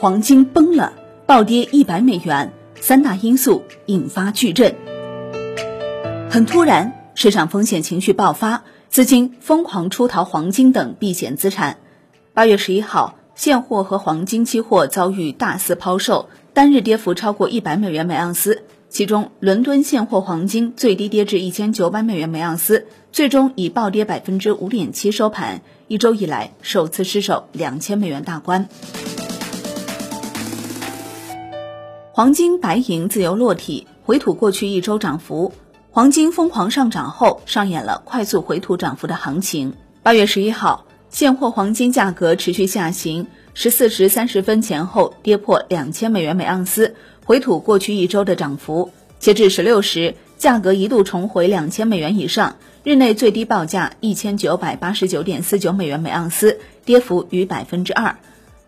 黄金崩了，暴跌一百美元，三大因素引发巨震。很突然，市场风险情绪爆发，资金疯狂出逃黄金等避险资产。八月十一号，现货和黄金期货遭遇大肆抛售，单日跌幅超过一百美元每盎司。其中，伦敦现货黄金最低跌至一千九百美元每盎司，最终以暴跌百分之五点七收盘，一周以来首次失守两千美元大关。黄金、白银自由落体，回吐过去一周涨幅。黄金疯狂上涨后，上演了快速回吐涨幅的行情。八月十一号，现货黄金价格持续下行，十四时三十分前后跌破两千美元每盎司。回吐过去一周的涨幅，截至十六时，价格一度重回两千美元以上，日内最低报价一千九百八十九点四九美元每盎司，跌幅逾百分之二。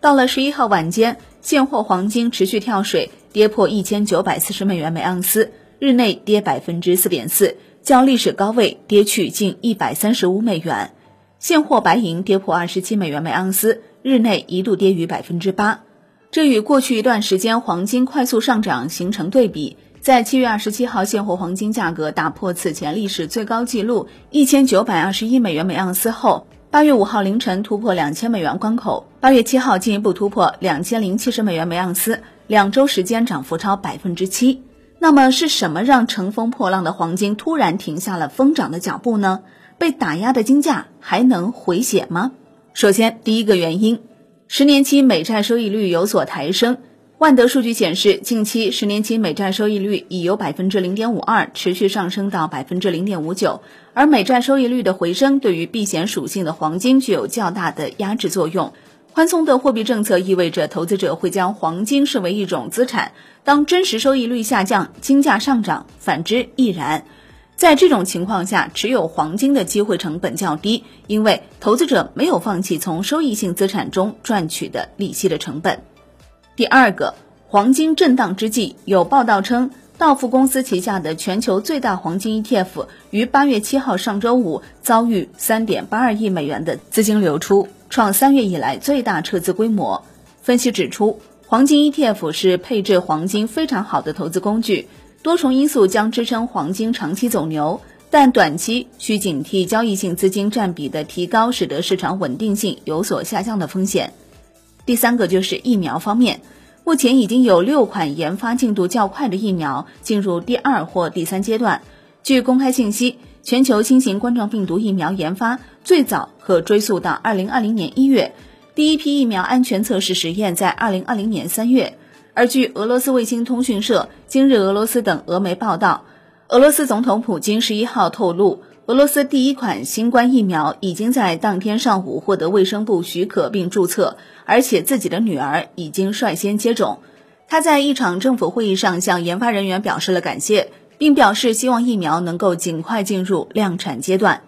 到了十一号晚间，现货黄金持续跳水，跌破一千九百四十美元每盎司，日内跌百分之四点四，较历史高位跌去近一百三十五美元。现货白银跌破二十七美元每盎司，日内一度跌逾百分之八。这与过去一段时间黄金快速上涨形成对比。在七月二十七号，现货黄金价格打破此前历史最高纪录一千九百二十一美元每盎司后，八月五号凌晨突破两千美元关口，八月七号进一步突破两千零七十美元每盎司，两周时间涨幅超百分之七。那么是什么让乘风破浪的黄金突然停下了疯涨的脚步呢？被打压的金价还能回血吗？首先，第一个原因。十年期美债收益率有所抬升。万德数据显示，近期十年期美债收益率已由百分之零点五二持续上升到百分之零点五九，而美债收益率的回升对于避险属性的黄金具有较大的压制作用。宽松的货币政策意味着投资者会将黄金视为一种资产，当真实收益率下降，金价上涨；反之亦然。在这种情况下，持有黄金的机会成本较低，因为投资者没有放弃从收益性资产中赚取的利息的成本。第二个，黄金震荡之际，有报道称，道富公司旗下的全球最大黄金 ETF 于八月七号上周五遭遇三点八二亿美元的资金流出，创三月以来最大撤资规模。分析指出，黄金 ETF 是配置黄金非常好的投资工具。多重因素将支撑黄金长期走牛，但短期需警惕交易性资金占比的提高，使得市场稳定性有所下降的风险。第三个就是疫苗方面，目前已经有六款研发进度较快的疫苗进入第二或第三阶段。据公开信息，全球新型冠状病毒疫苗研发最早可追溯到二零二零年一月，第一批疫苗安全测试实验在二零二零年三月。而据俄罗斯卫星通讯社、今日俄罗斯等俄媒报道，俄罗斯总统普京十一号透露，俄罗斯第一款新冠疫苗已经在当天上午获得卫生部许可并注册，而且自己的女儿已经率先接种。他在一场政府会议上向研发人员表示了感谢，并表示希望疫苗能够尽快进入量产阶段。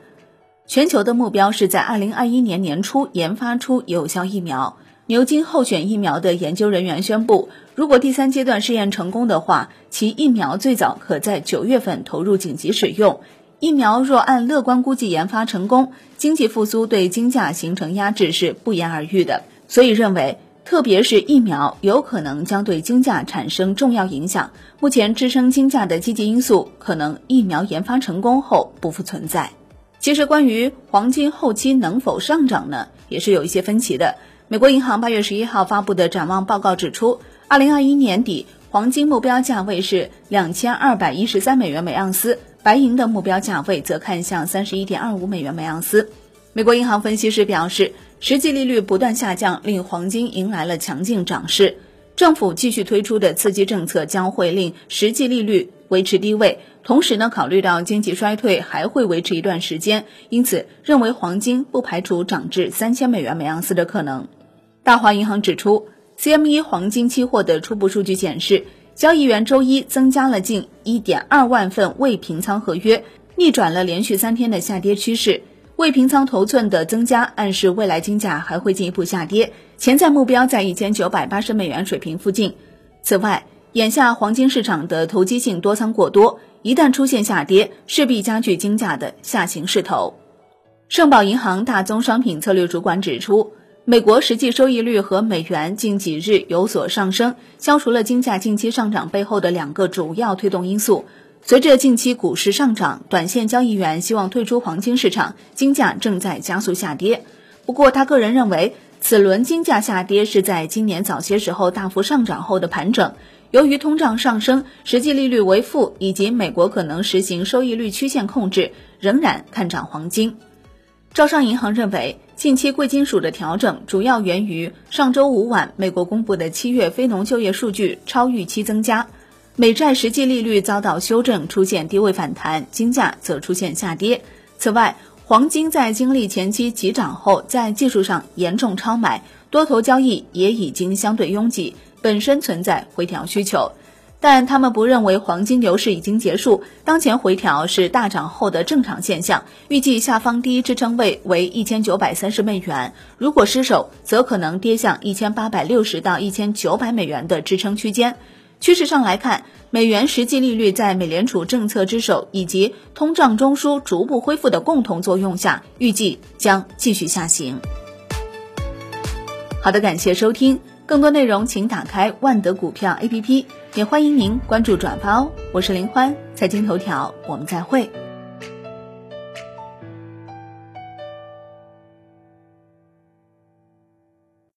全球的目标是在二零二一年年初研发出有效疫苗。牛津候选疫苗的研究人员宣布，如果第三阶段试验成功的话，其疫苗最早可在九月份投入紧急使用。疫苗若按乐观估计研发成功，经济复苏对金价形成压制是不言而喻的。所以认为，特别是疫苗有可能将对金价产生重要影响。目前支撑金价的积极因素，可能疫苗研发成功后不复存在。其实，关于黄金后期能否上涨呢，也是有一些分歧的。美国银行八月十一号发布的展望报告指出，二零二一年底黄金目标价位是两千二百一十三美元每盎司，白银的目标价位则看向三十一点二五美元每盎司。美国银行分析师表示，实际利率不断下降，令黄金迎来了强劲涨势。政府继续推出的刺激政策将会令实际利率维持低位。同时呢，考虑到经济衰退还会维持一段时间，因此认为黄金不排除涨至三千美元每盎司的可能。大华银行指出，CME 黄金期货的初步数据显示，交易员周一增加了近一点二万份未平仓合约，逆转了连续三天的下跌趋势。未平仓头寸的增加暗示未来金价还会进一步下跌，潜在目标在一千九百八十美元水平附近。此外，眼下黄金市场的投机性多仓过多。一旦出现下跌，势必加剧金价的下行势头。盛宝银行大宗商品策略主管指出，美国实际收益率和美元近几日有所上升，消除了金价近期上涨背后的两个主要推动因素。随着近期股市上涨，短线交易员希望退出黄金市场，金价正在加速下跌。不过，他个人认为，此轮金价下跌是在今年早些时候大幅上涨后的盘整。由于通胀上升、实际利率为负，以及美国可能实行收益率曲线控制，仍然看涨黄金。招商银行认为。近期贵金属的调整主要源于上周五晚美国公布的七月非农就业数据超预期增加，美债实际利率遭到修正，出现低位反弹，金价则出现下跌。此外，黄金在经历前期急涨后，在技术上严重超买，多头交易也已经相对拥挤，本身存在回调需求。但他们不认为黄金牛市已经结束，当前回调是大涨后的正常现象。预计下方第一支撑位为一千九百三十美元，如果失守，则可能跌向一千八百六十到一千九百美元的支撑区间。趋势上来看，美元实际利率在美联储政策之手以及通胀中枢逐步恢复的共同作用下，预计将继续下行。好的，感谢收听。更多内容，请打开万德股票 APP，也欢迎您关注转发哦。我是林欢，财经头条，我们再会。